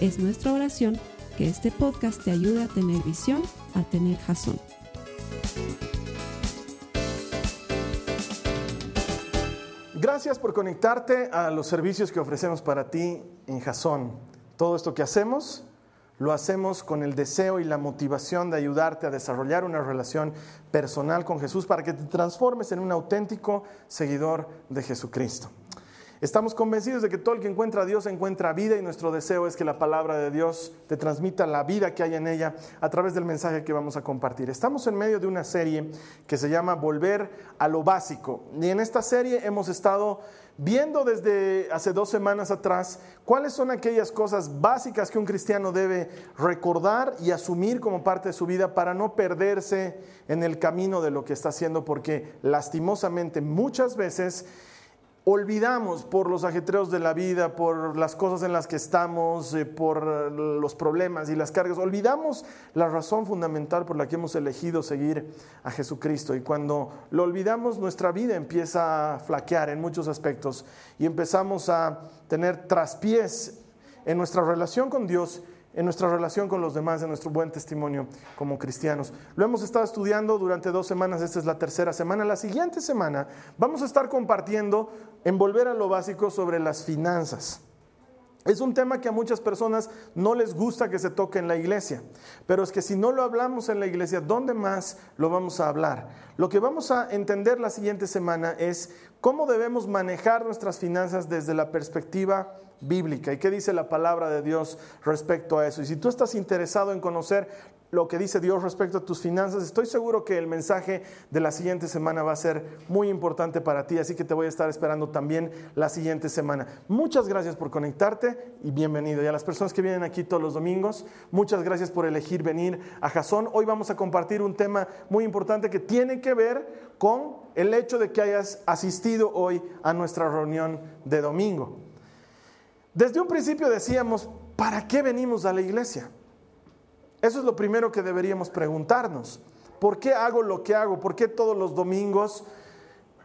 Es nuestra oración que este podcast te ayude a tener visión, a tener jazón. Gracias por conectarte a los servicios que ofrecemos para ti en Jason. Todo esto que hacemos lo hacemos con el deseo y la motivación de ayudarte a desarrollar una relación personal con Jesús para que te transformes en un auténtico seguidor de Jesucristo. Estamos convencidos de que todo el que encuentra a Dios encuentra vida y nuestro deseo es que la palabra de Dios te transmita la vida que hay en ella a través del mensaje que vamos a compartir. Estamos en medio de una serie que se llama Volver a lo básico y en esta serie hemos estado viendo desde hace dos semanas atrás cuáles son aquellas cosas básicas que un cristiano debe recordar y asumir como parte de su vida para no perderse en el camino de lo que está haciendo, porque lastimosamente muchas veces olvidamos por los ajetreos de la vida, por las cosas en las que estamos, eh, por los problemas y las cargas, olvidamos la razón fundamental por la que hemos elegido seguir a Jesucristo. Y cuando lo olvidamos, nuestra vida empieza a flaquear en muchos aspectos y empezamos a tener traspiés en nuestra relación con Dios en nuestra relación con los demás, en nuestro buen testimonio como cristianos. Lo hemos estado estudiando durante dos semanas, esta es la tercera semana. La siguiente semana vamos a estar compartiendo en Volver a lo Básico sobre las finanzas. Es un tema que a muchas personas no les gusta que se toque en la iglesia, pero es que si no lo hablamos en la iglesia, ¿dónde más lo vamos a hablar? Lo que vamos a entender la siguiente semana es cómo debemos manejar nuestras finanzas desde la perspectiva bíblica y qué dice la palabra de Dios respecto a eso. Y si tú estás interesado en conocer lo que dice Dios respecto a tus finanzas, estoy seguro que el mensaje de la siguiente semana va a ser muy importante para ti, así que te voy a estar esperando también la siguiente semana. Muchas gracias por conectarte y bienvenido. Y a las personas que vienen aquí todos los domingos, muchas gracias por elegir venir a Jason. Hoy vamos a compartir un tema muy importante que tiene que ver con el hecho de que hayas asistido hoy a nuestra reunión de domingo. Desde un principio decíamos, ¿para qué venimos a la iglesia? Eso es lo primero que deberíamos preguntarnos. ¿Por qué hago lo que hago? ¿Por qué todos los domingos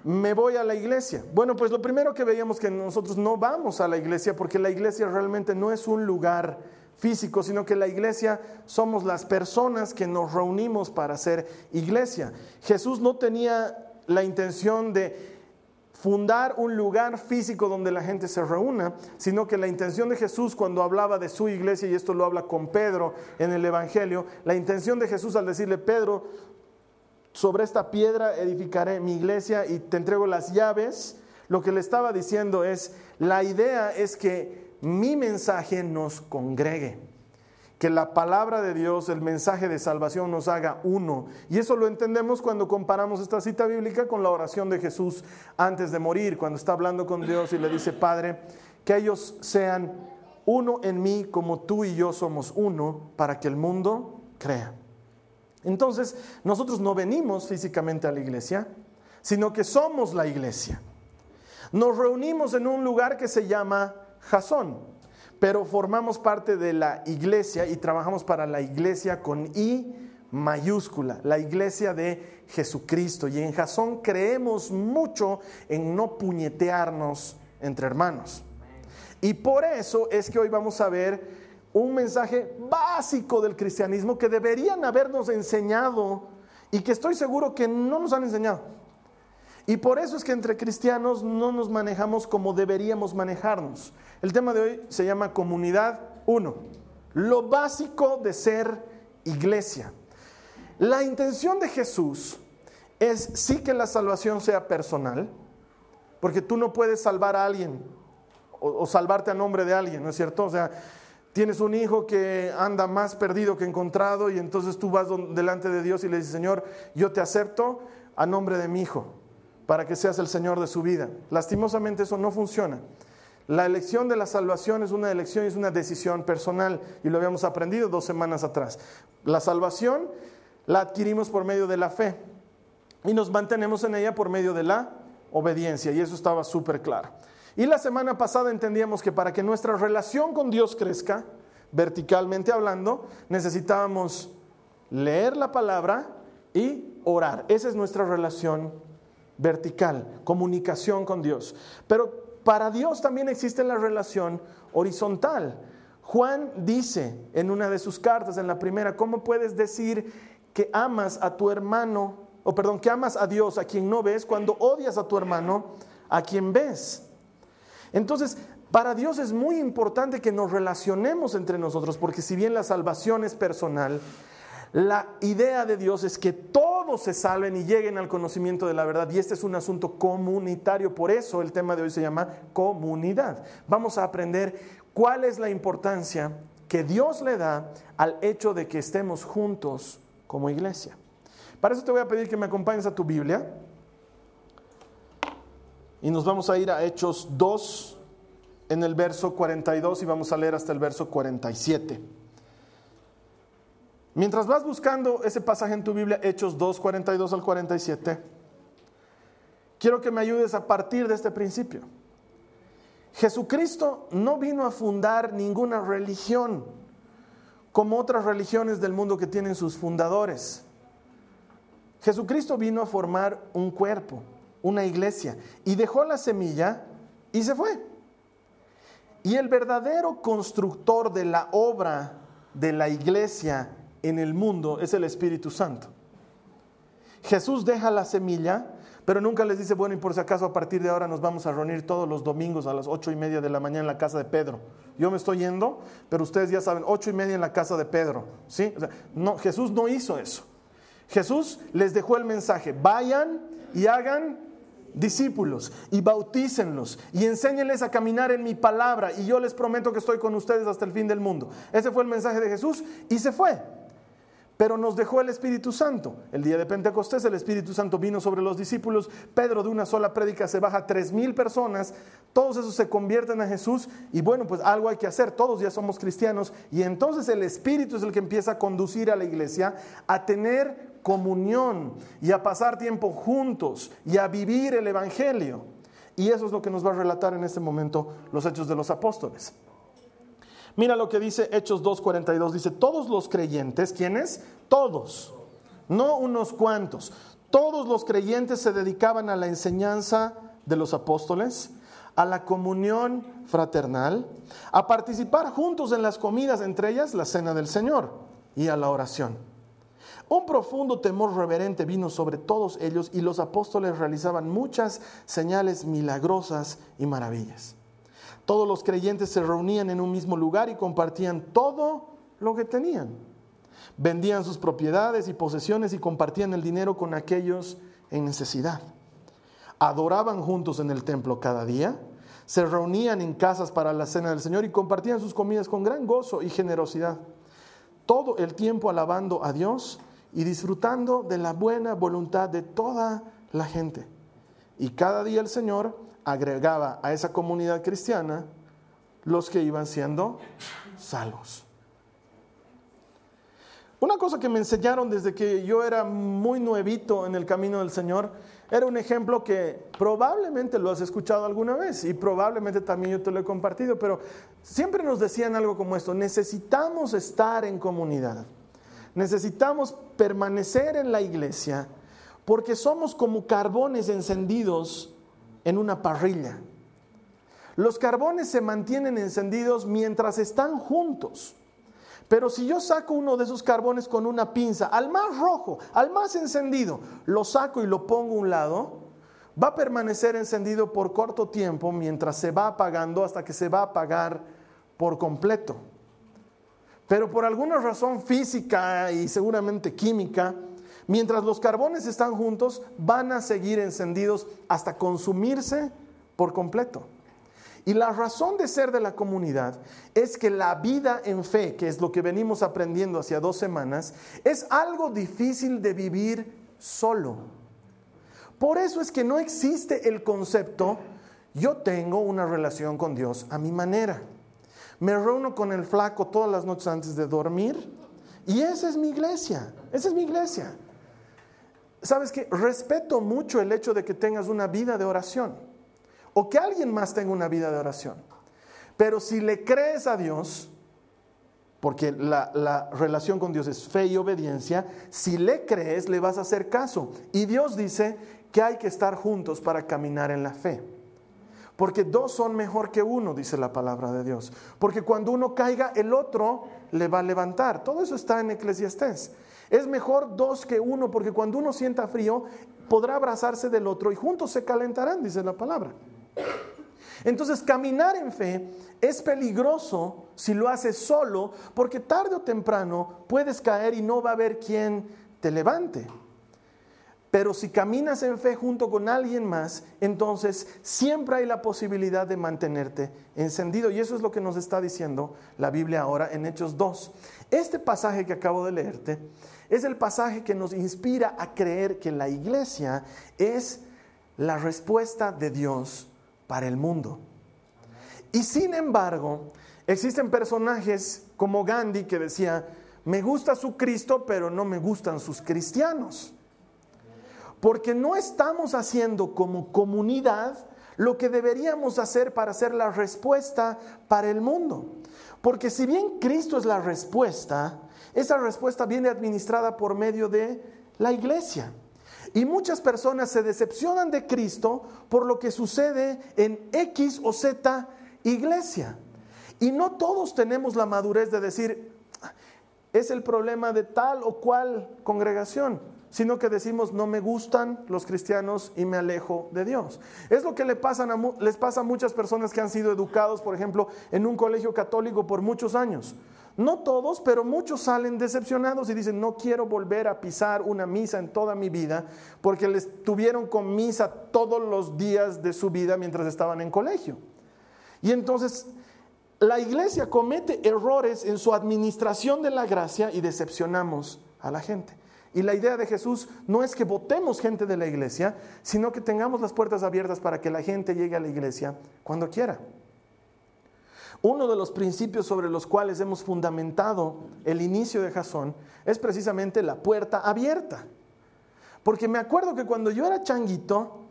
me voy a la iglesia? Bueno, pues lo primero que veíamos que nosotros no vamos a la iglesia porque la iglesia realmente no es un lugar físico, sino que la iglesia somos las personas que nos reunimos para hacer iglesia. Jesús no tenía la intención de fundar un lugar físico donde la gente se reúna, sino que la intención de Jesús cuando hablaba de su iglesia, y esto lo habla con Pedro en el Evangelio, la intención de Jesús al decirle, Pedro, sobre esta piedra edificaré mi iglesia y te entrego las llaves, lo que le estaba diciendo es, la idea es que mi mensaje nos congregue que la palabra de Dios, el mensaje de salvación nos haga uno. Y eso lo entendemos cuando comparamos esta cita bíblica con la oración de Jesús antes de morir, cuando está hablando con Dios y le dice, Padre, que ellos sean uno en mí como tú y yo somos uno, para que el mundo crea. Entonces, nosotros no venimos físicamente a la iglesia, sino que somos la iglesia. Nos reunimos en un lugar que se llama Jasón pero formamos parte de la iglesia y trabajamos para la iglesia con I mayúscula, la iglesia de Jesucristo. Y en Jasón creemos mucho en no puñetearnos entre hermanos. Y por eso es que hoy vamos a ver un mensaje básico del cristianismo que deberían habernos enseñado y que estoy seguro que no nos han enseñado. Y por eso es que entre cristianos no nos manejamos como deberíamos manejarnos. El tema de hoy se llama Comunidad 1. Lo básico de ser iglesia. La intención de Jesús es sí que la salvación sea personal, porque tú no puedes salvar a alguien o, salvarte a nombre de alguien, ¿no es cierto? O sea, tienes un hijo que anda más perdido que encontrado y entonces tú vas delante de Dios y le dices, Señor, yo te acepto a nombre de mi hijo para que seas el Señor de su vida. Lastimosamente eso no funciona. La elección de la salvación es una elección, es una decisión personal y lo habíamos aprendido dos semanas atrás. La salvación la adquirimos por medio de la fe y nos mantenemos en ella por medio de la obediencia y eso estaba súper claro. Y la semana pasada entendíamos que para que nuestra relación con Dios crezca, verticalmente hablando, necesitábamos leer la palabra y orar. Esa es nuestra relación vertical, comunicación con Dios. Pero para Dios también existe la relación horizontal. Juan dice en una de sus cartas, en la primera, ¿cómo puedes decir que amas a tu hermano, o perdón, que amas a Dios a quien no ves cuando odias a tu hermano a quien ves? Entonces, para Dios es muy importante que nos relacionemos entre nosotros, porque si bien la salvación es personal, la idea de Dios es que todos se salven y lleguen al conocimiento de la verdad. Y este es un asunto comunitario. Por eso el tema de hoy se llama comunidad. Vamos a aprender cuál es la importancia que Dios le da al hecho de que estemos juntos como iglesia. Para eso te voy a pedir que me acompañes a tu Biblia. Y nos vamos a ir a Hechos 2 en el verso 42 y vamos a leer hasta el verso 47. Mientras vas buscando ese pasaje en tu Biblia, Hechos 2, 42 al 47, quiero que me ayudes a partir de este principio. Jesucristo no vino a fundar ninguna religión como otras religiones del mundo que tienen sus fundadores. Jesucristo vino a formar un cuerpo, una iglesia, y dejó la semilla y se fue. Y el verdadero constructor de la obra de la iglesia en el mundo es el Espíritu Santo. Jesús deja la semilla, pero nunca les dice, bueno, y por si acaso a partir de ahora nos vamos a reunir todos los domingos a las ocho y media de la mañana en la casa de Pedro. Yo me estoy yendo, pero ustedes ya saben, ocho y media en la casa de Pedro. ¿sí? no, Jesús no hizo eso. Jesús les dejó el mensaje, vayan y hagan discípulos y bautícenlos y enséñenles a caminar en mi palabra y yo les prometo que estoy con ustedes hasta el fin del mundo. Ese fue el mensaje de Jesús y se fue. Pero nos dejó el Espíritu Santo. El día de Pentecostés el Espíritu Santo vino sobre los discípulos. Pedro de una sola prédica se baja tres mil personas. Todos esos se convierten a Jesús y bueno, pues algo hay que hacer. Todos ya somos cristianos y entonces el Espíritu es el que empieza a conducir a la iglesia a tener comunión y a pasar tiempo juntos y a vivir el Evangelio. Y eso es lo que nos va a relatar en este momento los hechos de los apóstoles. Mira lo que dice Hechos 2.42. Dice, todos los creyentes, ¿quiénes? Todos, no unos cuantos. Todos los creyentes se dedicaban a la enseñanza de los apóstoles, a la comunión fraternal, a participar juntos en las comidas, entre ellas la cena del Señor, y a la oración. Un profundo temor reverente vino sobre todos ellos y los apóstoles realizaban muchas señales milagrosas y maravillas. Todos los creyentes se reunían en un mismo lugar y compartían todo lo que tenían. Vendían sus propiedades y posesiones y compartían el dinero con aquellos en necesidad. Adoraban juntos en el templo cada día, se reunían en casas para la cena del Señor y compartían sus comidas con gran gozo y generosidad. Todo el tiempo alabando a Dios y disfrutando de la buena voluntad de toda la gente. Y cada día el Señor agregaba a esa comunidad cristiana los que iban siendo salvos. Una cosa que me enseñaron desde que yo era muy nuevito en el camino del Señor era un ejemplo que probablemente lo has escuchado alguna vez y probablemente también yo te lo he compartido, pero siempre nos decían algo como esto, necesitamos estar en comunidad. Necesitamos permanecer en la iglesia porque somos como carbones encendidos en una parrilla. Los carbones se mantienen encendidos mientras están juntos. Pero si yo saco uno de esos carbones con una pinza, al más rojo, al más encendido, lo saco y lo pongo a un lado, va a permanecer encendido por corto tiempo mientras se va apagando hasta que se va a apagar por completo. Pero por alguna razón física y seguramente química, mientras los carbones están juntos, van a seguir encendidos hasta consumirse por completo. Y la razón de ser de la comunidad es que la vida en fe, que es lo que venimos aprendiendo hacia dos semanas, es algo difícil de vivir solo. Por eso es que no existe el concepto yo tengo una relación con Dios a mi manera. Me reúno con el flaco todas las noches antes de dormir y esa es mi iglesia, esa es mi iglesia. Sabes que respeto mucho el hecho de que tengas una vida de oración o que alguien más tenga una vida de oración. Pero si le crees a Dios, porque la, la, relación con Dios es fe y obediencia, si le crees, le vas a hacer caso. Y Dios dice que hay que estar juntos para caminar en la fe. Porque dos son mejor que uno, dice la palabra de Dios. Porque cuando uno caiga, el otro le va a levantar. Todo eso está en Eclesiastés. Es mejor dos que uno, porque cuando uno sienta frío, podrá abrazarse del otro y juntos se calentarán, dice la palabra. Entonces, caminar en fe es peligroso si lo haces solo, porque tarde o temprano puedes caer y no va a haber quien te levante. Pero si caminas en fe junto con alguien más, entonces siempre hay la posibilidad de mantenerte encendido. Y eso es lo que nos está diciendo la Biblia ahora en Hechos 2. Este pasaje que acabo de leerte es el pasaje que nos inspira a creer que la iglesia es la respuesta de Dios para el mundo. Y sin embargo, existen personajes como Gandhi que decía, me gusta su Cristo, pero no me gustan sus cristianos. Porque no estamos haciendo como comunidad lo que deberíamos hacer para ser la respuesta para el mundo. Porque si bien Cristo es la respuesta, esa respuesta viene administrada por medio de la iglesia. Y muchas personas se decepcionan de Cristo por lo que sucede en X o Z iglesia. Y no todos tenemos la madurez de decir, es el problema de tal o cual congregación sino que decimos no me gustan los cristianos y me alejo de Dios. Es lo que le pasa a, les pasa a muchas personas que han sido educados, por ejemplo, en un colegio católico por muchos años. No todos, pero muchos salen decepcionados y dicen, no quiero volver a pisar una misa en toda mi vida, porque les tuvieron con misa todos los días de su vida mientras estaban en colegio. Y entonces la iglesia comete errores en su administración de la gracia y decepcionamos a la gente. Y la idea de Jesús no es que votemos gente de la iglesia, sino que tengamos las puertas abiertas para que la gente llegue a la iglesia cuando quiera. Uno de los principios sobre los cuales hemos fundamentado el inicio de Jasón es precisamente la puerta abierta. Porque me acuerdo que cuando yo era changuito,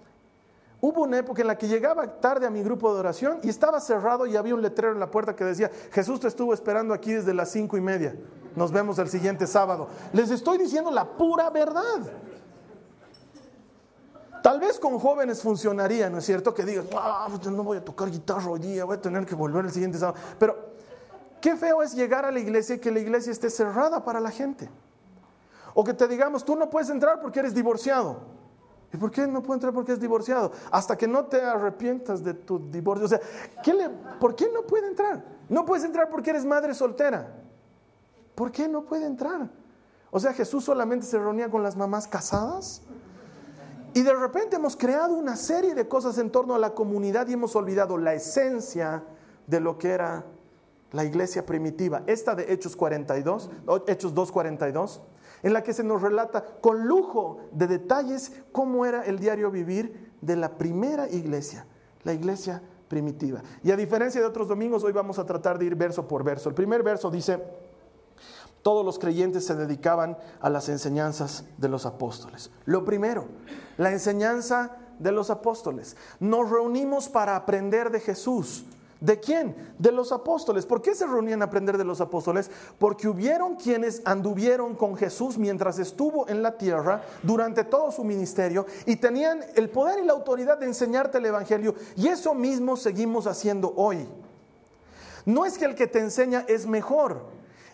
hubo una época en la que llegaba tarde a mi grupo de oración y estaba cerrado y había un letrero en la puerta que decía, Jesús te estuvo esperando aquí desde las cinco y media. Nos vemos el siguiente sábado. Les estoy diciendo la pura verdad. Con jóvenes funcionaría, ¿no es cierto? Que digan, ah, pues no voy a tocar guitarra hoy día, voy a tener que volver el siguiente sábado. Pero qué feo es llegar a la iglesia y que la iglesia esté cerrada para la gente. O que te digamos, tú no puedes entrar porque eres divorciado. ¿Y por qué no puedo entrar porque es divorciado? Hasta que no te arrepientas de tu divorcio. O sea, ¿por qué no puede entrar? No puedes entrar porque eres madre soltera. ¿Por qué no puede entrar? O sea, Jesús solamente se reunía con las mamás casadas. Y de repente hemos creado una serie de cosas en torno a la comunidad y hemos olvidado la esencia de lo que era la iglesia primitiva. Esta de Hechos 42, Hechos 2:42, en la que se nos relata con lujo de detalles cómo era el diario vivir de la primera iglesia, la iglesia primitiva. Y a diferencia de otros domingos, hoy vamos a tratar de ir verso por verso. El primer verso dice, todos los creyentes se dedicaban a las enseñanzas de los apóstoles. Lo primero, la enseñanza de los apóstoles. Nos reunimos para aprender de Jesús. ¿De quién? De los apóstoles. ¿Por qué se reunían a aprender de los apóstoles? Porque hubieron quienes anduvieron con Jesús mientras estuvo en la tierra durante todo su ministerio y tenían el poder y la autoridad de enseñarte el Evangelio. Y eso mismo seguimos haciendo hoy. No es que el que te enseña es mejor,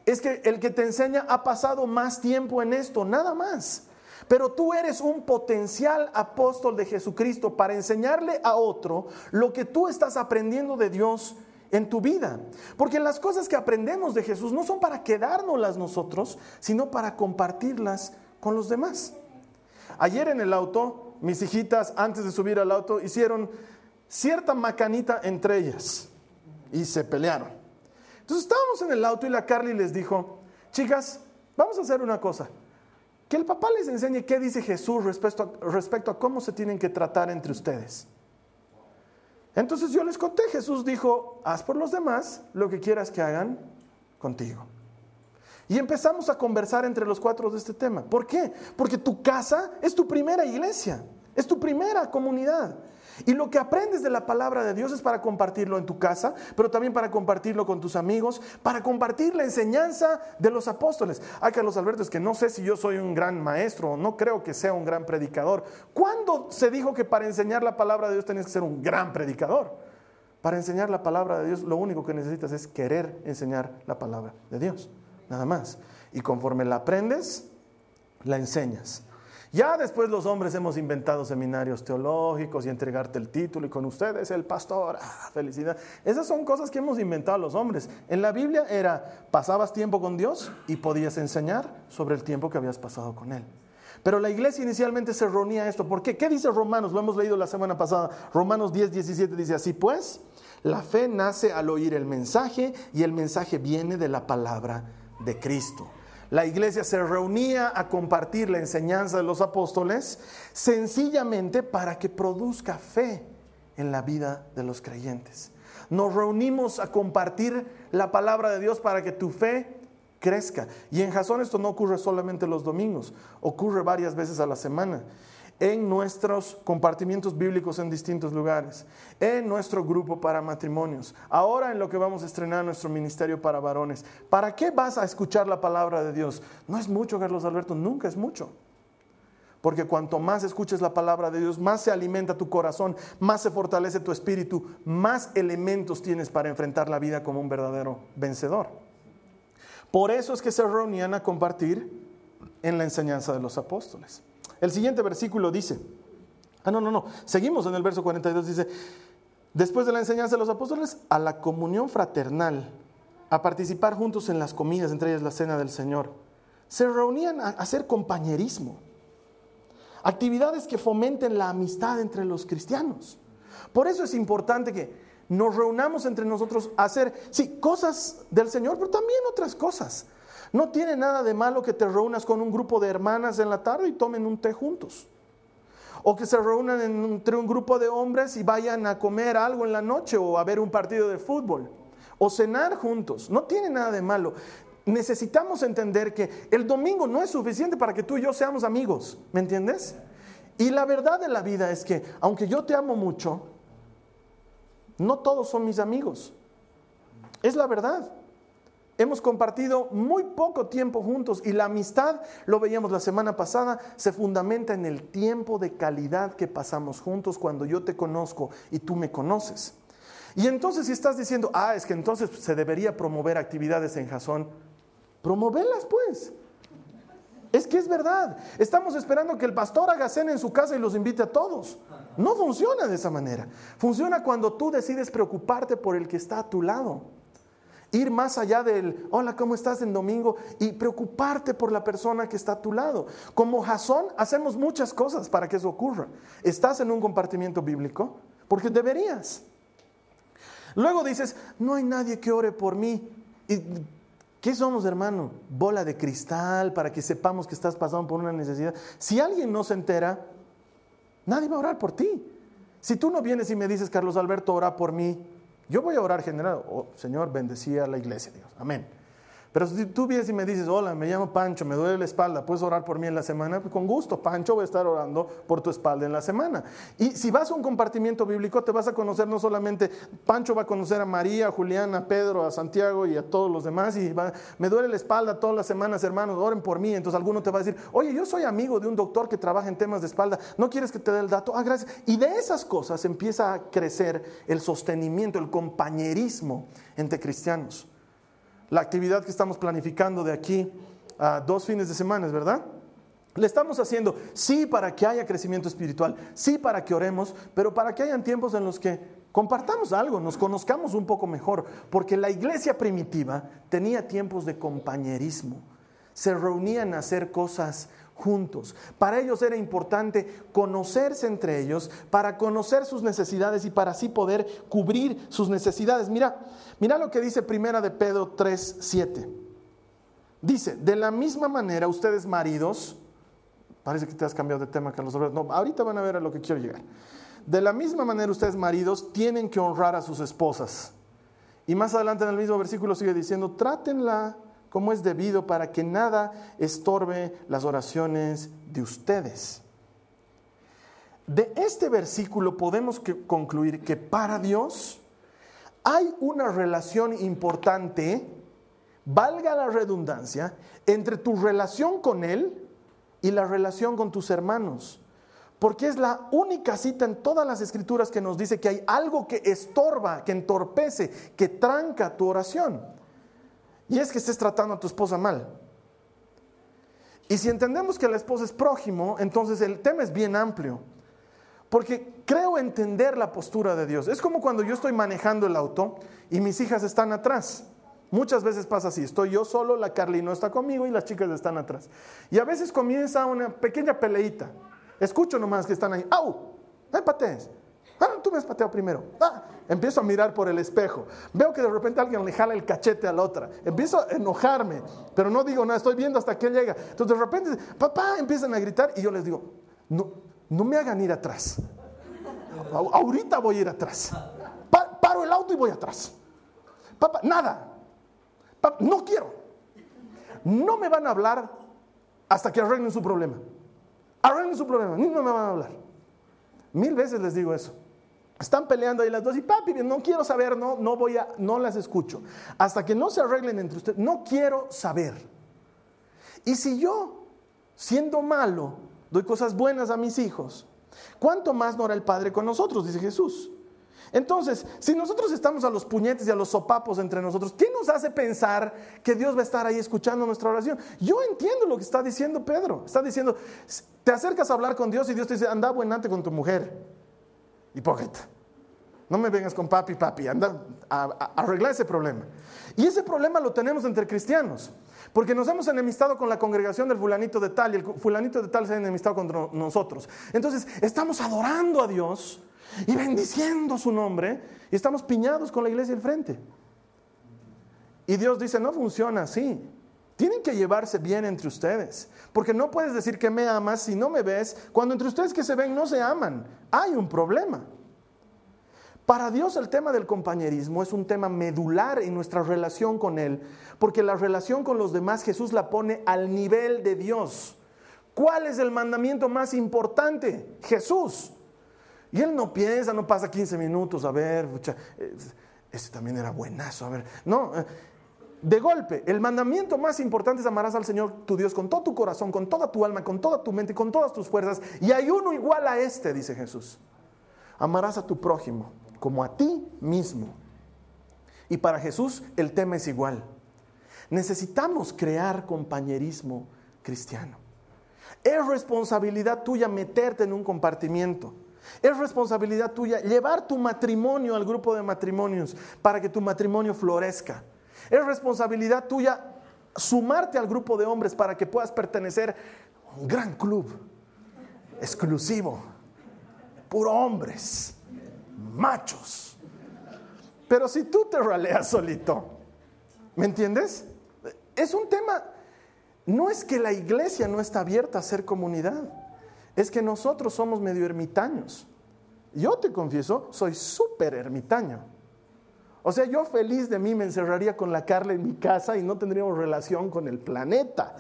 es que el que te enseña ha pasado más tiempo en esto, nada más. Pero tú eres un potencial apóstol de Jesucristo para enseñarle a otro lo que tú estás aprendiendo de Dios en tu vida. Porque las cosas que aprendemos de Jesús no son para quedárnoslas nosotros, sino para compartirlas con los demás. Ayer en el auto, mis hijitas, antes de subir al auto, hicieron cierta macanita entre ellas y se pelearon. Entonces estábamos en el auto y la Carly les dijo, chicas, vamos a hacer una cosa. Que el papá les enseñe qué dice Jesús respecto a, respecto a cómo se tienen que tratar entre ustedes. Entonces yo les conté, Jesús dijo, haz por los demás lo que quieras que hagan contigo. Y empezamos a conversar entre los cuatro de este tema. ¿Por qué? Porque tu casa es tu primera iglesia, es tu primera comunidad. Y lo que aprendes de la palabra de Dios es para compartirlo en tu casa, pero también para compartirlo con tus amigos, para compartir la enseñanza de los apóstoles. Ay, Carlos Alberto, es que no sé si yo soy un gran maestro, no creo que sea un gran predicador. ¿Cuándo se dijo que para enseñar la palabra de Dios tenías que ser un gran predicador? Para enseñar la palabra de Dios lo único que necesitas es querer enseñar la palabra de Dios, nada más. Y conforme la aprendes, la enseñas. Ya después los hombres hemos inventado seminarios teológicos y entregarte el título y con ustedes el pastor, ah, felicidad. Esas son cosas que hemos inventado los hombres. En la Biblia era, pasabas tiempo con Dios y podías enseñar sobre el tiempo que habías pasado con Él. Pero la iglesia inicialmente se reunía esto. ¿Por qué? ¿Qué dice Romanos? Lo hemos leído la semana pasada. Romanos 10, 17 dice así, pues, la fe nace al oír el mensaje y el mensaje viene de la palabra de Cristo la iglesia se reunía a compartir la enseñanza de los apóstoles sencillamente para que produzca fe en la vida de los creyentes. Nos reunimos a compartir la palabra de Dios para que tu fe crezca. Y en Jasón esto no ocurre solamente los domingos, ocurre varias veces a la semana en nuestros compartimientos bíblicos en distintos lugares, en nuestro grupo para matrimonios, ahora en lo que vamos a estrenar nuestro ministerio para varones. ¿Para qué vas a escuchar la palabra de Dios? No es mucho, Carlos Alberto, nunca es mucho. Porque cuanto más escuches la palabra de Dios, más se alimenta tu corazón, más se fortalece tu espíritu, más elementos tienes para enfrentar la vida como un verdadero vencedor. Por eso es que se reunían a compartir en la enseñanza de los apóstoles. El siguiente versículo dice, ah, no, no, no, seguimos en el verso 42, dice, después de la enseñanza de los apóstoles, a la comunión fraternal, a participar juntos en las comidas, entre ellas la cena del Señor. Se reunían a hacer compañerismo, actividades que fomenten la amistad entre los cristianos. Por eso es importante que nos reunamos entre nosotros a hacer, sí, cosas del Señor, pero también otras cosas. No tiene nada de malo que te reúnas con un grupo de hermanas en la tarde y tomen un té juntos. O que se reúnan entre un grupo de hombres y vayan a comer algo en la noche o a ver un partido de fútbol. O cenar juntos. No tiene nada de malo. Necesitamos entender que el domingo no es suficiente para que tú y yo seamos amigos. ¿Me entiendes? Y la verdad de la vida es que, aunque yo te amo mucho, no todos son mis amigos. Es la verdad. Hemos compartido muy poco tiempo juntos y la amistad, lo veíamos la semana pasada, se fundamenta en el tiempo de calidad que pasamos juntos cuando yo te conozco y tú me conoces. Y entonces si estás diciendo, ah, es que entonces se debería promover actividades en Jasón, promoverlas pues. Es que es verdad. Estamos esperando que el pastor haga cena en su casa y los invite a todos. No funciona de esa manera. Funciona cuando tú decides preocuparte por el que está a tu lado ir más allá del, hola, ¿cómo estás en domingo? Y preocuparte por la persona que está a tu lado. Como Jasón, hacemos muchas cosas para que eso ocurra. ¿Estás en un compartimiento bíblico? Porque deberías. Luego dices, no hay nadie que ore por mí. ¿Y qué somos, hermano? Bola de cristal para que sepamos que estás pasando por una necesidad. Si alguien no se entera, nadie va a orar por ti. Si tú no vienes y me dices, Carlos Alberto, ora por mí, yo voy a orar general, oh, Señor, bendecía la iglesia, Dios. Amén. Pero si tú vienes y me dices, hola, me llamo Pancho, me duele la espalda, ¿puedes orar por mí en la semana? Pues con gusto, Pancho, voy a estar orando por tu espalda en la semana. Y si vas a un compartimiento bíblico, te vas a conocer no solamente, Pancho va a conocer a María, a Julián, a Pedro, a Santiago y a todos los demás. Y me duele la espalda todas las semanas, hermanos, oren por mí. Entonces alguno te va a decir, oye, yo soy amigo de un doctor que trabaja en temas de espalda, ¿no quieres que te dé el dato? Ah, gracias. Y de esas cosas empieza a crecer el sostenimiento, el compañerismo entre cristianos la actividad que estamos planificando de aquí a dos fines de semana, ¿verdad? Le estamos haciendo, sí, para que haya crecimiento espiritual, sí, para que oremos, pero para que hayan tiempos en los que compartamos algo, nos conozcamos un poco mejor, porque la iglesia primitiva tenía tiempos de compañerismo, se reunían a hacer cosas juntos. Para ellos era importante conocerse entre ellos, para conocer sus necesidades y para así poder cubrir sus necesidades. Mira, mira lo que dice Primera de Pedro 3, 7. Dice, de la misma manera ustedes maridos, parece que te has cambiado de tema, Carlos No, ahorita van a ver a lo que quiero llegar. de la misma manera ustedes maridos tienen que honrar a sus esposas. Y más adelante en el mismo versículo sigue diciendo, trátenla como es debido para que nada estorbe las oraciones de ustedes. De este versículo podemos concluir que para Dios hay una relación importante, valga la redundancia, entre tu relación con Él y la relación con tus hermanos. Porque es la única cita en todas las escrituras que nos dice que hay algo que estorba, que entorpece, que tranca tu oración. Y es que estés tratando a tu esposa mal. Y si entendemos que la esposa es prójimo, entonces el tema es bien amplio. Porque creo entender la postura de Dios. Es como cuando yo estoy manejando el auto y mis hijas están atrás. Muchas veces pasa así, estoy yo solo, la Carly no está conmigo y las chicas están atrás. Y a veces comienza una pequeña peleita. Escucho nomás que están ahí, ¡au! ¡No patees! Ah, tú me has pateado primero. Ah, empiezo a mirar por el espejo. Veo que de repente alguien le jala el cachete a la otra. Empiezo a enojarme, pero no digo nada, estoy viendo hasta que llega. Entonces de repente, papá, empiezan a gritar y yo les digo, no, no me hagan ir atrás. Ahorita voy a ir atrás. paro el auto y voy atrás. Papá, nada. no quiero. No me van a hablar hasta que arreglen su problema. Arreglen su problema. No me van a hablar. Mil veces les digo eso. Están peleando ahí las dos y papi, no quiero saber, no, no voy a, no las escucho. Hasta que no se arreglen entre ustedes, no quiero saber. Y si yo, siendo malo, doy cosas buenas a mis hijos, ¿cuánto más no hará el Padre con nosotros? Dice Jesús. Entonces, si nosotros estamos a los puñetes y a los sopapos entre nosotros, ¿qué nos hace pensar que Dios va a estar ahí escuchando nuestra oración? Yo entiendo lo que está diciendo Pedro. Está diciendo, te acercas a hablar con Dios y Dios te dice, anda buenante con tu mujer. Hipócrita. No me vengas con papi, papi, anda a, arreglar ese problema. Y ese problema lo tenemos entre cristianos. Porque nos hemos enemistado con la congregación del fulanito de tal y el fulanito de tal se ha enemistado contra nosotros. Entonces, estamos adorando a Dios y bendiciendo su nombre y estamos piñados con la iglesia al frente. Y Dios dice, no funciona así. Tienen que llevarse bien entre ustedes, porque no puedes decir que me amas si no me ves, cuando entre ustedes que se ven no se aman. Hay un problema. Para Dios el tema del compañerismo es un tema medular en nuestra relación con Él, porque la relación con los demás Jesús la pone al nivel de Dios. ¿Cuál es el mandamiento más importante? Jesús. Y él no piensa, no pasa 15 minutos, a ver, ese también era buenazo, a ver. No, eh, de golpe, el mandamiento más importante es amarás al Señor tu Dios con todo tu corazón, con toda tu alma, con toda tu mente, con todas tus fuerzas. Y hay uno igual a este, dice Jesús. Amarás a tu prójimo como a ti mismo. Y para Jesús el tema es igual. Necesitamos crear compañerismo cristiano. Es responsabilidad tuya meterte en un compartimiento. Es responsabilidad tuya llevar tu matrimonio al grupo de matrimonios para que tu matrimonio florezca. Es responsabilidad tuya sumarte al grupo de hombres para que puedas pertenecer a un gran club exclusivo, puro hombres, machos. Pero si tú te raleas solito, ¿me entiendes? Es un tema, no es que la iglesia no está abierta a ser comunidad es que nosotros somos medio ermitaños. Yo te confieso, soy súper ermitaño. O sea, yo feliz de mí me encerraría con la Carla en mi casa y no tendríamos relación con el planeta,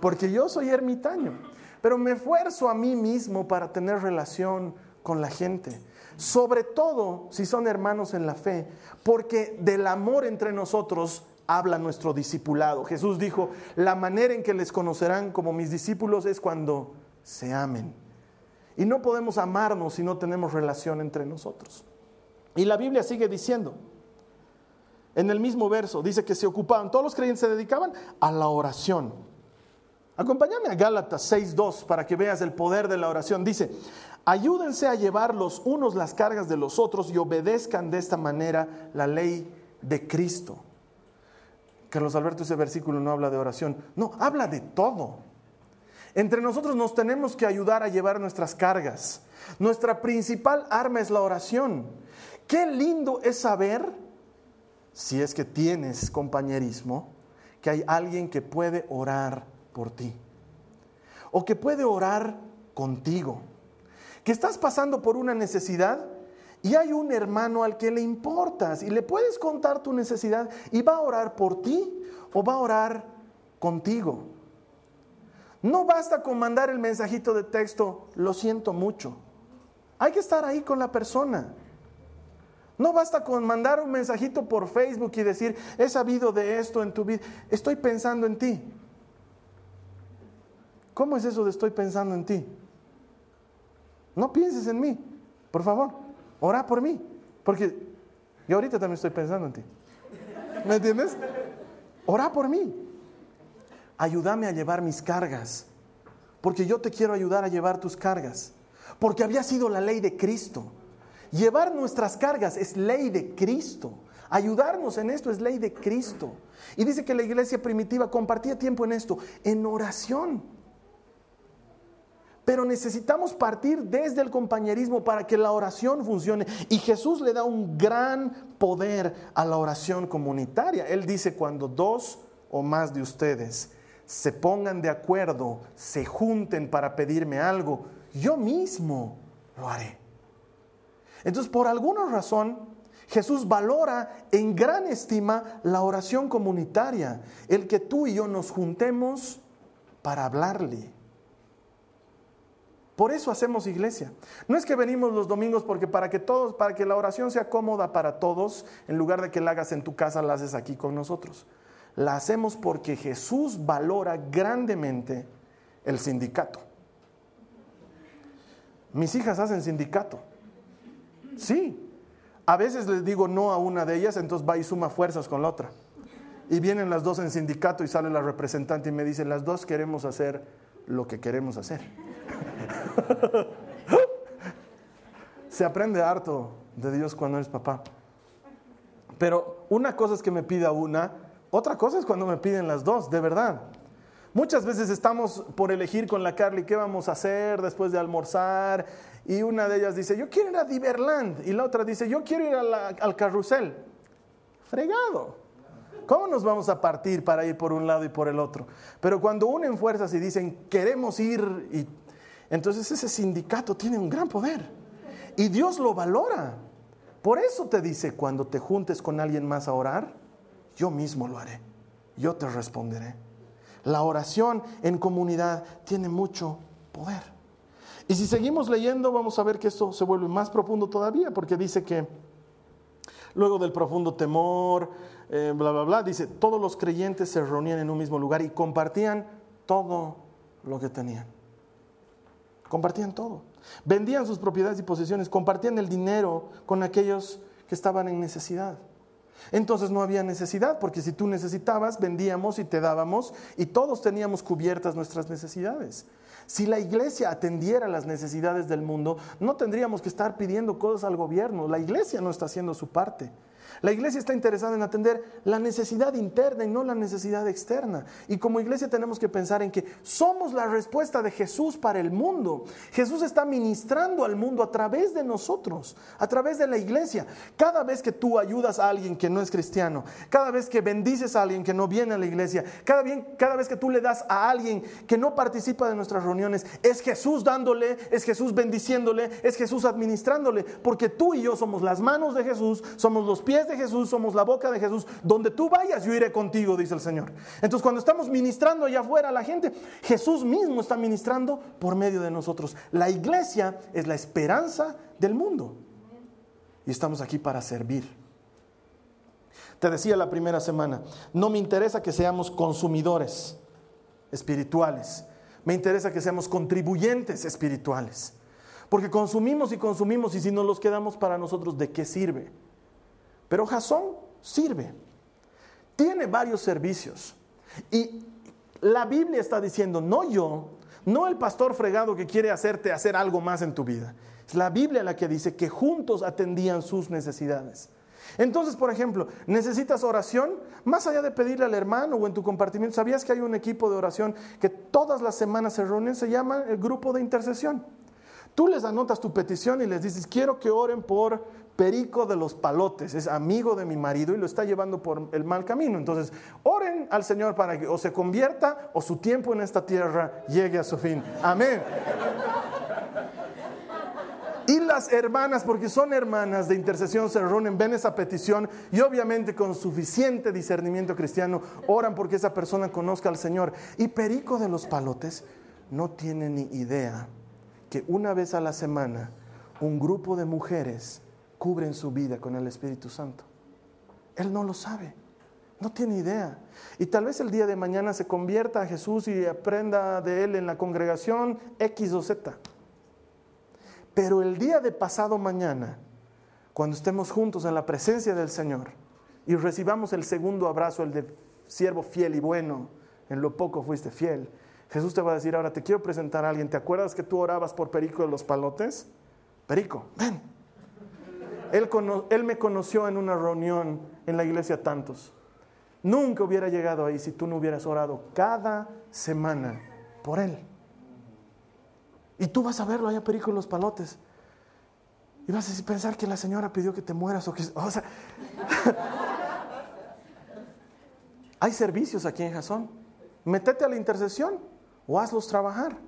porque yo soy ermitaño. Pero me esfuerzo a mí mismo para tener relación con la gente, sobre todo si son hermanos en la fe, porque del amor entre nosotros habla nuestro discipulado. Jesús dijo, la manera en que les conocerán como mis discípulos es cuando se amen. Y no podemos amarnos si no tenemos relación entre nosotros. Y la Biblia sigue diciendo, en el mismo verso, dice que se ocupaban, todos los creyentes se dedicaban a la oración. Acompáñame a Gálatas 6.2 para que veas el poder de la oración. Dice, ayúdense a llevar los unos las cargas de los otros y obedezcan de esta manera la ley de Cristo. Carlos Alberto, ese versículo no habla de oración, no, habla de todo. Entre nosotros nos tenemos que ayudar a llevar nuestras cargas. Nuestra principal arma es la oración. Qué lindo es saber, si es que tienes compañerismo, que hay alguien que puede orar por ti. O que puede orar contigo. que estás pasando por una necesidad y hay un hermano al que le importas y le puedes contar tu necesidad y va a orar por ti o va a orar contigo. No basta con mandar el mensajito de texto, lo siento mucho. Hay que estar ahí con la persona. No basta con mandar un mensajito por Facebook y decir, he sabido de esto en tu vida, estoy pensando en ti. ¿Cómo es eso de estoy pensando en ti? No pienses en mí, por favor, ora por mí, porque yo ahorita también estoy pensando en ti. ¿Me entiendes? Ora por mí. Ayúdame a llevar mis cargas, porque yo te quiero ayudar a llevar tus cargas, porque había sido la ley de Cristo. Llevar nuestras cargas es ley de Cristo. Ayudarnos en esto es ley de Cristo. Y dice que la iglesia primitiva compartía tiempo en esto, en oración. Pero necesitamos partir desde el compañerismo para que la oración funcione. Y Jesús le da un gran poder a la oración comunitaria. Él dice, cuando dos o más de ustedes se pongan de acuerdo, se junten para pedirme algo, yo mismo lo haré. Entonces, por alguna razón, Jesús valora en gran estima la oración comunitaria, el que tú y yo nos juntemos para hablarle. Por eso hacemos iglesia. No es que venimos los domingos porque para que todos, para que la oración sea cómoda para todos, en lugar de que la hagas en tu casa, la haces aquí con nosotros. La hacemos porque Jesús valora grandemente el sindicato. Mis hijas hacen sindicato. Sí. A veces les digo no a una de ellas, entonces va y suma fuerzas con la otra. Y vienen las dos en sindicato y sale la representante y me dice, las dos queremos hacer lo que queremos hacer. Se aprende harto de Dios cuando eres papá. Pero una cosa es que me pida una, otra cosa es cuando me piden las dos, de verdad. Muchas veces estamos por elegir con la Carly qué vamos a hacer después de almorzar y una de ellas dice, yo quiero ir a Diverland y la otra dice, yo quiero ir al carrusel. Fregado. ¿Cómo nos vamos a partir para ir por un lado y por el otro? Pero cuando unen fuerzas y dicen, queremos ir entonces ese sindicato tiene un gran poder y Dios lo valora. Por eso te dice, cuando te juntes con alguien más a orar, yo mismo lo haré, yo te responderé. La oración en comunidad tiene mucho poder. Y si seguimos leyendo, vamos a ver que esto se vuelve más profundo todavía, porque dice que luego del profundo temor, eh, bla, bla, bla, dice, todos los creyentes se reunían en un mismo lugar y compartían todo lo que tenían. Compartían todo. Vendían sus propiedades y posesiones, compartían el dinero con aquellos que estaban en necesidad. Entonces no había necesidad, porque si tú necesitabas, vendíamos y te dábamos y todos teníamos cubiertas nuestras necesidades. Si la iglesia atendiera las necesidades del mundo, no tendríamos que estar pidiendo cosas al gobierno. La iglesia no está haciendo su parte. La iglesia está interesada en atender la necesidad interna y no la necesidad externa. Y como iglesia tenemos que pensar en que somos la respuesta de Jesús para el mundo. Jesús está ministrando al mundo a través de nosotros, a través de la iglesia. Cada vez que tú ayudas a alguien que no es cristiano, cada vez que bendices a alguien que no viene a la iglesia, cada, cada vez que tú le das a alguien que no participa de nuestras reuniones, es Jesús dándole, es Jesús bendiciéndole, es Jesús administrándole, porque tú y yo somos las manos de Jesús, somos los pies de Jesús, somos la boca de Jesús. Donde tú vayas, yo iré contigo, dice el Señor. Entonces, cuando estamos ministrando allá afuera a la gente, Jesús mismo está ministrando por medio de nosotros. La iglesia es la esperanza del mundo. Y estamos aquí para servir. Te decía la primera semana, no me interesa que seamos consumidores espirituales, me interesa que seamos contribuyentes espirituales. Porque consumimos y consumimos y si no los quedamos para nosotros, ¿de qué sirve? Pero Jasón sirve. Tiene varios servicios. Y la Biblia está diciendo, no yo, no el pastor fregado que quiere hacerte hacer algo más en tu vida. Es la Biblia la que dice que juntos atendían sus necesidades. Entonces, por ejemplo, necesitas oración, más allá de pedirle al hermano o en tu compartimiento, ¿sabías que hay un equipo de oración que todas las semanas se reúnen? Se llama el grupo de intercesión. Tú les anotas tu petición y les dices, quiero que oren por Perico de los Palotes, es amigo de mi marido y lo está llevando por el mal camino. Entonces, oren al Señor para que o se convierta o su tiempo en esta tierra llegue a su fin. Amén. Y las hermanas, porque son hermanas de intercesión, se reúnen, ven esa petición y obviamente con suficiente discernimiento cristiano oran porque esa persona conozca al Señor. Y Perico de los Palotes no tiene ni idea que una vez a la semana un grupo de mujeres cubren su vida con el Espíritu Santo. Él no lo sabe, no tiene idea. Y tal vez el día de mañana se convierta a Jesús y aprenda de Él en la congregación X o Z. Pero el día de pasado mañana, cuando estemos juntos en la presencia del Señor y recibamos el segundo abrazo, el de siervo fiel y bueno, en lo poco fuiste fiel, Jesús te va a decir, ahora te quiero presentar a alguien, ¿te acuerdas que tú orabas por Perico de los Palotes? Perico, ven. Él, me conoció en una reunión en la iglesia Tantos. Nunca hubiera llegado ahí si tú no hubieras orado cada semana por él. Y tú vas a verlo allá, Perico, en los palotes. Y vas a pensar que la señora pidió que te mueras o que... O sea, hay servicios aquí en Jasón. Métete a la intercesión o hazlos trabajar.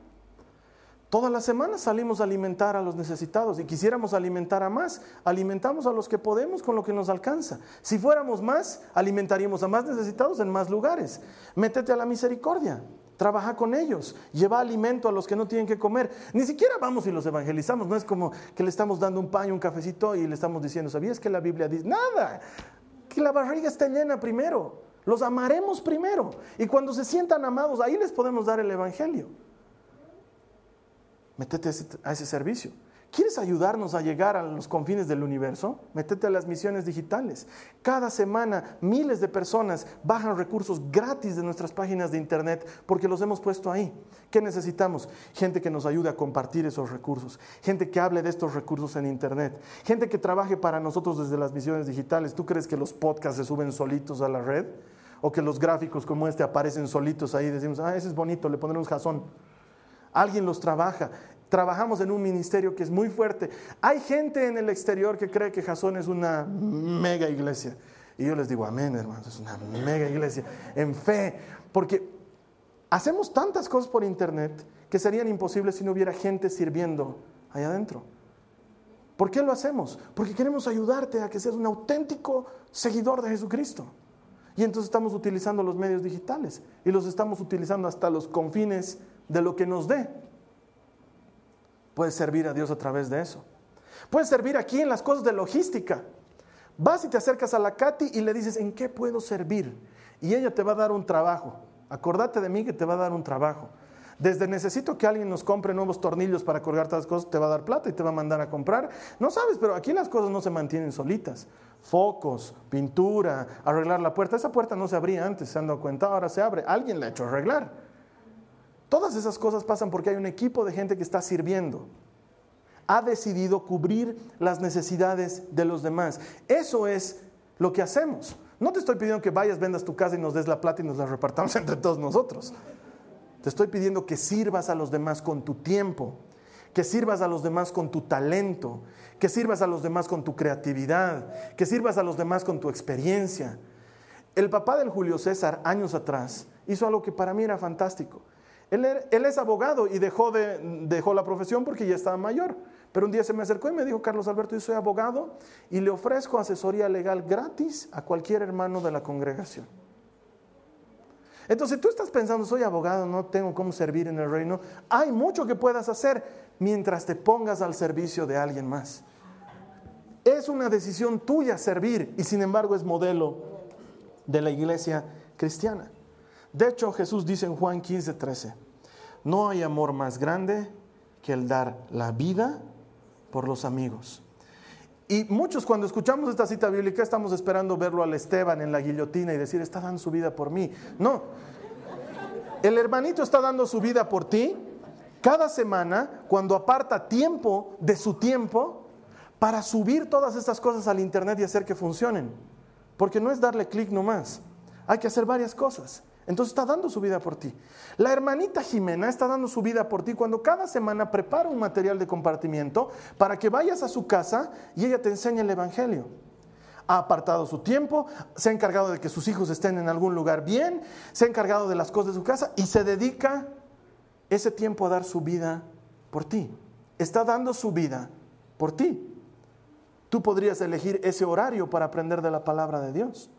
Todas las semanas salimos a alimentar a los necesitados y quisiéramos alimentar a más. Alimentamos a los que podemos con lo que nos alcanza. Si fuéramos más, alimentaríamos a más necesitados en más lugares. Métete a la misericordia. Trabaja con ellos, lleva alimento a los que no tienen que comer. Ni siquiera vamos y los evangelizamos, no es como que le estamos dando un paño, un cafecito y le estamos diciendo, ¿sabías que la Biblia dice? Nada, que la barriga esté llena primero, los amaremos primero y cuando se sientan amados, ahí les podemos dar el Evangelio. Métete a ese servicio. ¿Quieres ayudarnos a llegar a los confines del universo? Métete a las misiones digitales. Cada semana miles de personas bajan recursos gratis de nuestras páginas de internet porque los hemos puesto ahí. ¿Qué necesitamos? Gente que nos ayude a compartir esos recursos, gente que hable de estos recursos en internet, gente que trabaje para nosotros desde las misiones digitales. ¿Tú crees que los podcasts se suben solitos a la red? ¿O que los gráficos como este aparecen solitos ahí? Decimos, ah, ese es bonito, le pondremos jazón. Alguien los trabaja trabajamos en un ministerio que es muy fuerte. Hay gente en el exterior que cree que Jasón es una mega iglesia. Y yo les digo, amén, hermanos, es una mega iglesia, en fe, porque hacemos tantas cosas por internet que serían imposibles si no hubiera gente sirviendo allá adentro. ¿Por qué lo hacemos? Porque queremos ayudarte a que seas un auténtico seguidor de Jesucristo. Y entonces estamos utilizando los medios digitales y los estamos utilizando hasta los confines de lo que nos dé. Puedes servir a Dios a través de eso. Puedes servir aquí en las cosas de logística. Vas y te acercas a la Katy y le dices, ¿en qué puedo servir? Y ella te va a dar un trabajo. Acordate de mí que te va a dar un trabajo. Desde necesito que alguien nos compre nuevos tornillos para colgar todas las cosas, te va a dar plata y te va a mandar a comprar. No sabes, pero aquí las cosas no se mantienen solitas. Focos, pintura, arreglar la puerta. Esa puerta no se abría antes, se han dado cuenta, ahora se abre. Alguien la ha hecho arreglar. Todas esas cosas pasan porque hay un equipo de gente que está sirviendo. Ha decidido cubrir las necesidades de los demás. Eso es lo que hacemos. No te estoy pidiendo que vayas, vendas tu casa y nos des la plata y nos la repartamos entre todos nosotros. Te estoy pidiendo que sirvas a los demás con tu tiempo, que sirvas a los demás con tu talento, que sirvas a los demás con tu creatividad, que sirvas a los demás con tu experiencia. El papá del Julio César, años atrás, hizo algo que para mí era fantástico. Él, es abogado y dejó, de, dejó la profesión porque ya estaba mayor. Pero un día se me acercó y me dijo, Carlos Alberto, yo soy abogado y le ofrezco asesoría legal gratis a cualquier hermano de la congregación. Entonces tú estás pensando, soy abogado, no tengo cómo servir en el reino. Hay mucho que puedas hacer mientras te pongas al servicio de alguien más. Es una decisión tuya servir y sin embargo es modelo de la iglesia cristiana. De hecho, Jesús dice en Juan 15, 13, no hay amor más grande que el dar la vida por los amigos. Y muchos cuando escuchamos esta cita bíblica estamos esperando verlo al Esteban en la guillotina y decir, está dando su vida por mí. No, el hermanito está dando su vida por ti cada semana cuando aparta tiempo de su tiempo para subir todas estas cosas al Internet y hacer que funcionen. Porque no es darle clic nomás, hay que hacer varias cosas. Entonces está dando su vida por ti. La hermanita Jimena está dando su vida por ti cuando cada semana prepara un material de compartimiento para que vayas a su casa y ella te enseñe el Evangelio. Ha apartado su tiempo, se ha encargado de que sus hijos estén en algún lugar bien, se ha encargado de las cosas de su casa y se dedica ese tiempo a dar su vida por ti. Está dando su vida por ti. Tú podrías elegir ese horario para aprender de la palabra de Dios.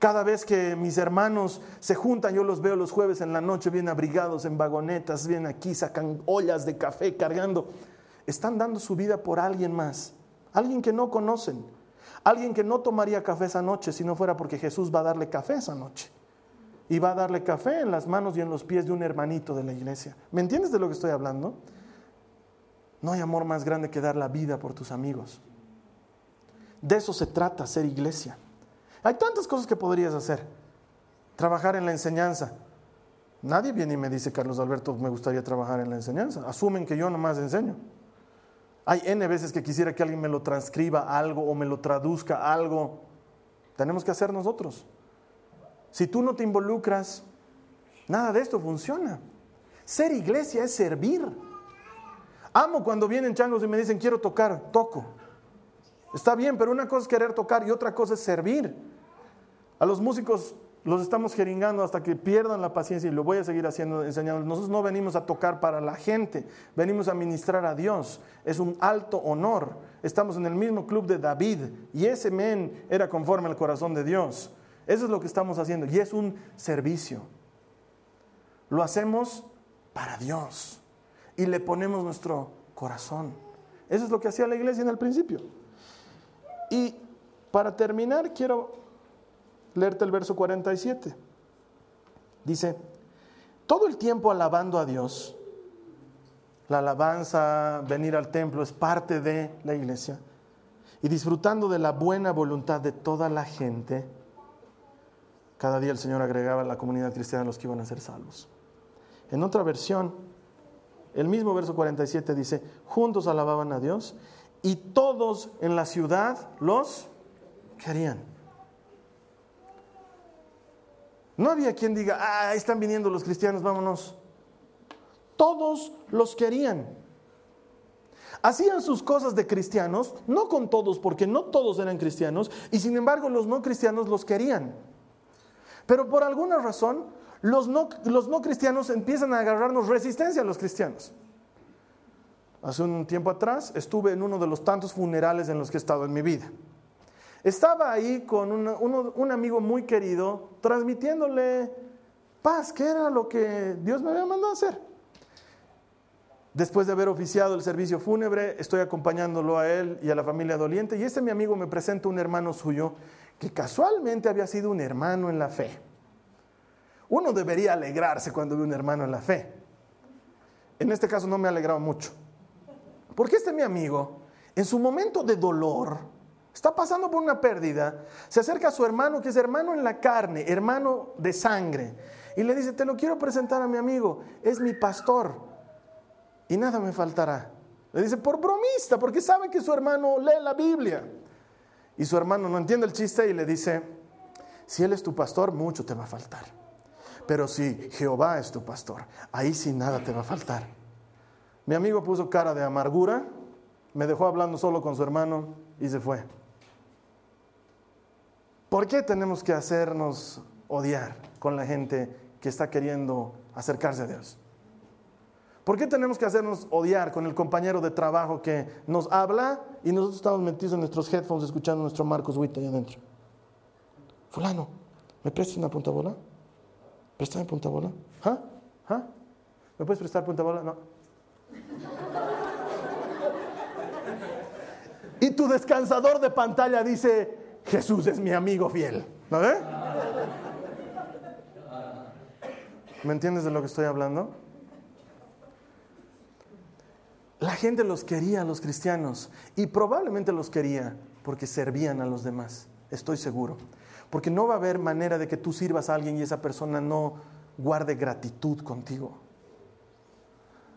Cada vez que mis hermanos se juntan, yo los veo los jueves en la noche bien abrigados en vagonetas, bien aquí, sacan ollas de café cargando. Están dando su vida por alguien más, alguien que no conocen, alguien que no tomaría café esa noche si no fuera porque Jesús va a darle café esa noche. Y va a darle café en las manos y en los pies de un hermanito de la iglesia. ¿Me entiendes de lo que estoy hablando? No hay amor más grande que dar la vida por tus amigos. De eso se trata ser iglesia. Hay tantas cosas que podrías hacer. Trabajar en la enseñanza. Nadie viene y me dice, Carlos Alberto, me gustaría trabajar en la enseñanza. Asumen que yo nomás enseño. Hay N veces que quisiera que alguien me lo transcriba algo o me lo traduzca algo. Tenemos que hacer nosotros. Si tú no te involucras, nada de esto funciona. Ser iglesia es servir. Amo cuando vienen changos y me dicen, quiero tocar, toco. Está bien, pero una cosa es querer tocar y otra cosa es servir. A los músicos los estamos jeringando hasta que pierdan la paciencia y lo voy a seguir haciendo, enseñando. Nosotros no venimos a tocar para la gente, venimos a ministrar a Dios. Es un alto honor. Estamos en el mismo club de David y ese men era conforme al corazón de Dios. Eso es lo que estamos haciendo y es un servicio. Lo hacemos para Dios y le ponemos nuestro corazón. Eso es lo que hacía la iglesia en el principio. Y para terminar, quiero leerte el verso 47. Dice, todo el tiempo alabando a Dios, la alabanza, venir al templo es parte de la iglesia, y disfrutando de la buena voluntad de toda la gente, cada día el Señor agregaba a la comunidad cristiana los que iban a ser salvos. En otra versión, el mismo verso 47 dice, juntos alababan a Dios y todos en la ciudad los querían. No había quien diga, ah, están viniendo los cristianos, vámonos. Todos los querían. Hacían sus cosas de cristianos, no con todos, porque no todos eran cristianos, y sin embargo los no cristianos los querían. Pero por alguna razón, los no, los no cristianos empiezan a agarrarnos resistencia a los cristianos. Hace un tiempo atrás estuve en uno de los tantos funerales en los que he estado en mi vida. Estaba ahí con un amigo muy querido, transmitiéndole paz, que era lo que Dios me había mandado hacer. Después de haber oficiado el servicio fúnebre, estoy acompañándolo a él y a la familia doliente, y este mi amigo me presenta un hermano suyo que casualmente había sido un hermano en la fe. Uno debería alegrarse cuando ve un hermano en la fe. En este caso no me ha alegrado mucho. Porque este mi amigo, en su momento de dolor, está pasando por una pérdida, se acerca a su hermano, que es hermano en la carne, hermano de sangre, y le dice, te lo quiero presentar a mi amigo, es mi pastor, y nada me faltará. Le dice, por bromista, porque sabe que su hermano lee la Biblia. Y su hermano no entiende el chiste y le dice, si él es tu pastor, mucho te va a faltar. Pero si Jehová es tu pastor, ahí sí nada te va a faltar. Mi amigo puso cara de amargura, me dejó hablando solo con su hermano y se fue. ¿Por qué tenemos que hacernos odiar con la gente que está queriendo acercarse a Dios? ¿Por qué tenemos que hacernos odiar con el compañero de trabajo que nos habla y nosotros estamos metidos en nuestros headphones escuchando nuestro Marcos Witt ahí adentro? Fulano, ¿me prestas una punta bola? ¿Préstame punta bola? ¿Ah? ¿Ah? ¿Me puedes prestar punta bola? No. Tu descansador de pantalla dice, Jesús es mi amigo fiel. ¿No ve? ¿Me entiendes de lo que estoy hablando? La gente los quería, los cristianos, y probablemente los quería porque servían a los demás, estoy seguro. Porque no va a haber manera de que tú sirvas a alguien y esa persona no guarde gratitud contigo.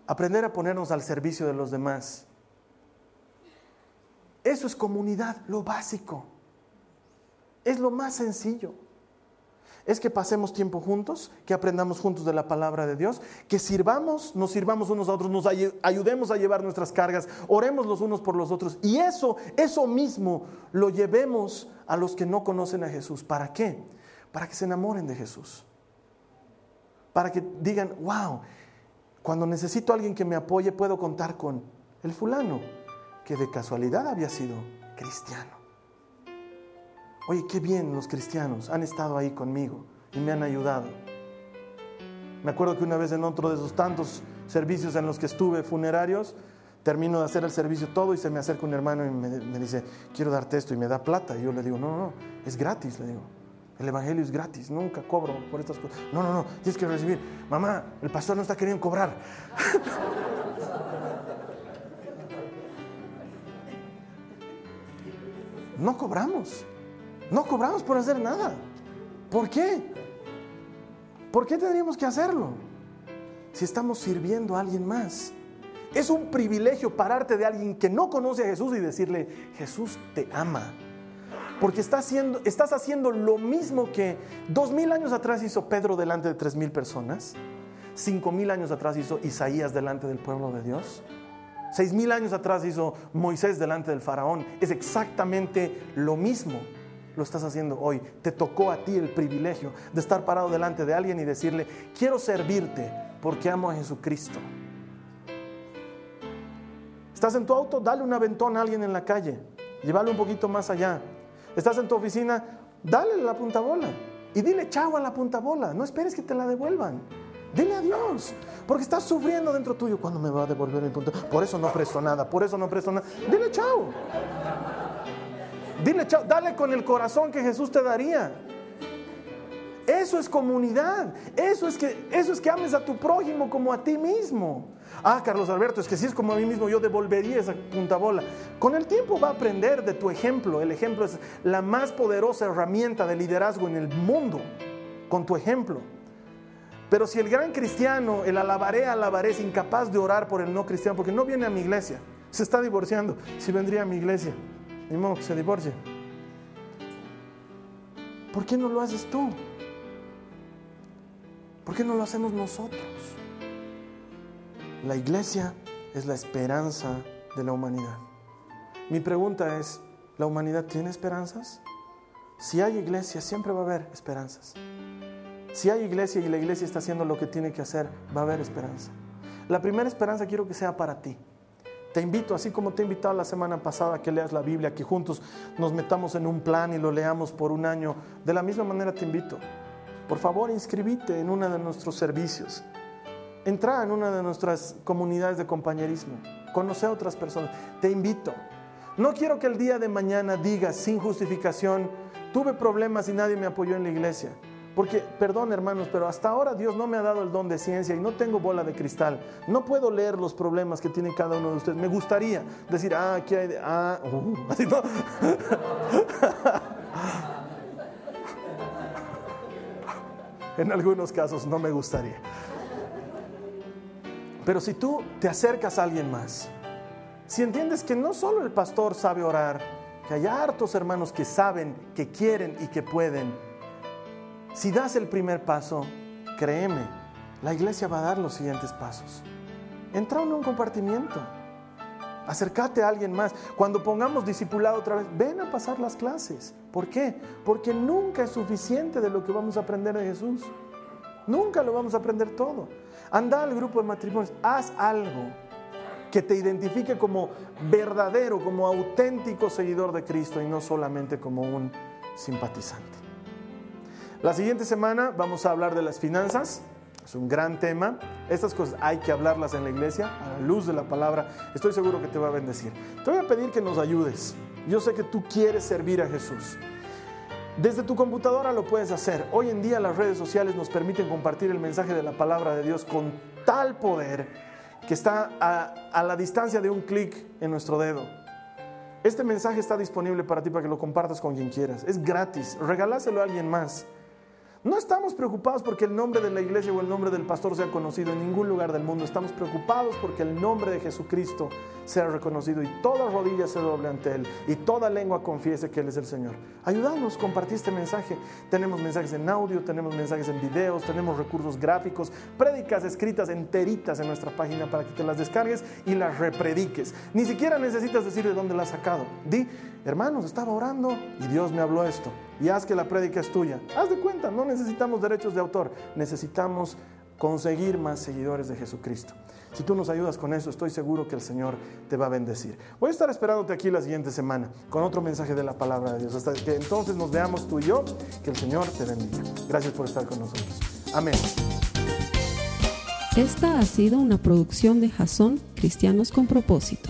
Aprender a ponernos al servicio de los demás. Eso es comunidad, lo básico. Es lo más sencillo. Es que pasemos tiempo juntos, que aprendamos juntos de la palabra de Dios, que sirvamos, nos sirvamos unos a otros, nos ayudemos a llevar nuestras cargas, oremos los unos por los otros. Y eso, eso mismo lo llevemos a los que no conocen a Jesús. ¿Para qué? Para que se enamoren de Jesús. Para que digan, wow, cuando necesito a alguien que me apoye, puedo contar con el fulano. Que de casualidad había sido cristiano. Oye, qué bien los cristianos han estado ahí conmigo y me han ayudado. Me acuerdo que una vez en otro de esos tantos servicios en los que estuve funerarios, termino de hacer el servicio todo y se me acerca un hermano y me, dice, quiero darte esto y me da plata. Y yo le digo, no, no, no, es gratis, le digo. El Evangelio es gratis, nunca cobro por estas cosas. No, no, no, tienes que recibir. Mamá, el pastor no está queriendo cobrar. no cobramos. No cobramos por hacer nada. ¿Por qué? ¿Por qué tendríamos que hacerlo? Si estamos sirviendo a alguien más. Es un privilegio pararte de alguien que no conoce a Jesús y decirle, Jesús te ama. Porque estás haciendo, estás haciendo lo mismo que dos mil años atrás hizo Pedro delante de tres mil personas, cinco mil años atrás hizo Isaías delante del pueblo de Dios, seis mil años atrás hizo Moisés delante del faraón. Es exactamente lo mismo. Lo estás haciendo hoy. Te tocó a ti el privilegio de estar parado delante de alguien y decirle, quiero servirte porque amo a Jesucristo. Estás en tu auto, dale un aventón a alguien en la calle, llévalo un poquito más allá. Estás en tu oficina, dale la punta bola y dile chao a la punta bola. No esperes que te la devuelvan. Dile adiós, porque estás sufriendo dentro tuyo. ¿Cuándo me va a devolver el punta? Por eso no presto nada, por eso no presto nada. Dile chao. Dile chao, dale con el corazón que Jesús te daría. Eso es comunidad. Eso es que eso es que ames a tu prójimo como a ti mismo. Ah, Carlos Alberto, es que si es como a mí mismo, yo devolvería esa punta bola. Con el tiempo va a aprender de tu ejemplo. El ejemplo es la más poderosa herramienta de liderazgo en el mundo, con tu ejemplo. Pero si el gran cristiano, el alabaré, alabaré, es incapaz de orar por el no cristiano, porque no viene a mi iglesia, se está divorciando, si vendría a mi iglesia, ni modo que se divorcie. ¿Por qué no lo haces tú? ¿Por qué no lo hacemos nosotros? La iglesia es la esperanza de la humanidad. Mi pregunta es, ¿la humanidad tiene esperanzas? Si hay iglesia, siempre va a haber esperanzas. Si hay iglesia y la iglesia está haciendo lo que tiene que hacer, va a haber esperanza. La primera esperanza quiero que sea para ti. Te invito, así como te he invitado la semana pasada, a que leas la Biblia, que juntos nos metamos en un plan y lo leamos por un año. De la misma manera te invito. Por favor, inscribite en uno de nuestros servicios. Entra en una de nuestras comunidades de compañerismo, conoce a otras personas. Te invito. No quiero que el día de mañana digas sin justificación, tuve problemas y nadie me apoyó en la iglesia. Porque, perdón hermanos, pero hasta ahora Dios no me ha dado el don de ciencia y no tengo bola de cristal. No puedo leer los problemas que tiene cada uno de ustedes. Me gustaría decir, ah, aquí hay... Ah, uh, así no. en algunos casos no me gustaría. Pero si tú te acercas a alguien más, si entiendes que no solo el pastor sabe orar, que hay hartos hermanos que saben, que quieren y que pueden, si das el primer paso, créeme, la iglesia va a dar los siguientes pasos. Entra en un compartimiento. Acércate a alguien más. Cuando pongamos discipulado otra vez, ven a pasar las clases. ¿Por qué? Porque nunca es suficiente de lo que vamos a aprender de Jesús. Nunca lo vamos a aprender todo. Anda al grupo de matrimonios, haz algo que te identifique como verdadero, como auténtico seguidor de Cristo y no solamente como un simpatizante. La siguiente semana vamos a hablar de las finanzas. Es un gran tema. Estas cosas hay que hablarlas en la iglesia a la luz de la palabra. Estoy seguro que te va a bendecir. Te voy a pedir que nos ayudes. Yo sé que tú quieres servir a Jesús. Desde tu computadora lo puedes hacer. Hoy en día las redes sociales nos permiten compartir el mensaje de la palabra de Dios con tal poder que está a, la distancia de un clic en nuestro dedo. Este mensaje está disponible para ti para que lo compartas con quien quieras. Es gratis. Regaláselo a alguien más. No estamos preocupados porque el nombre de la iglesia o el nombre del pastor sea conocido en ningún lugar del mundo. Estamos preocupados porque el nombre de Jesucristo sea reconocido y toda rodilla se doble ante Él y toda lengua confiese que Él es el Señor. Ayúdanos, compartir este mensaje. Tenemos mensajes en audio, tenemos mensajes en videos, tenemos recursos gráficos, prédicas escritas enteritas en nuestra página para que te las descargues y las reprediques. Ni siquiera necesitas decir de dónde la has sacado. Di, hermanos, estaba orando y Dios me habló esto y haz que la prédica es tuya. Haz de cuenta, no necesitamos derechos de autor, necesitamos conseguir más seguidores de Jesucristo. Si tú nos ayudas con eso, estoy seguro que el Señor te va a bendecir. Voy a estar esperándote aquí la siguiente semana con otro mensaje de la palabra de Dios. Hasta que entonces nos veamos tú y yo, que el Señor te bendiga. Gracias por estar con nosotros. Amén. Esta ha sido una producción de Jason Cristianos con propósito.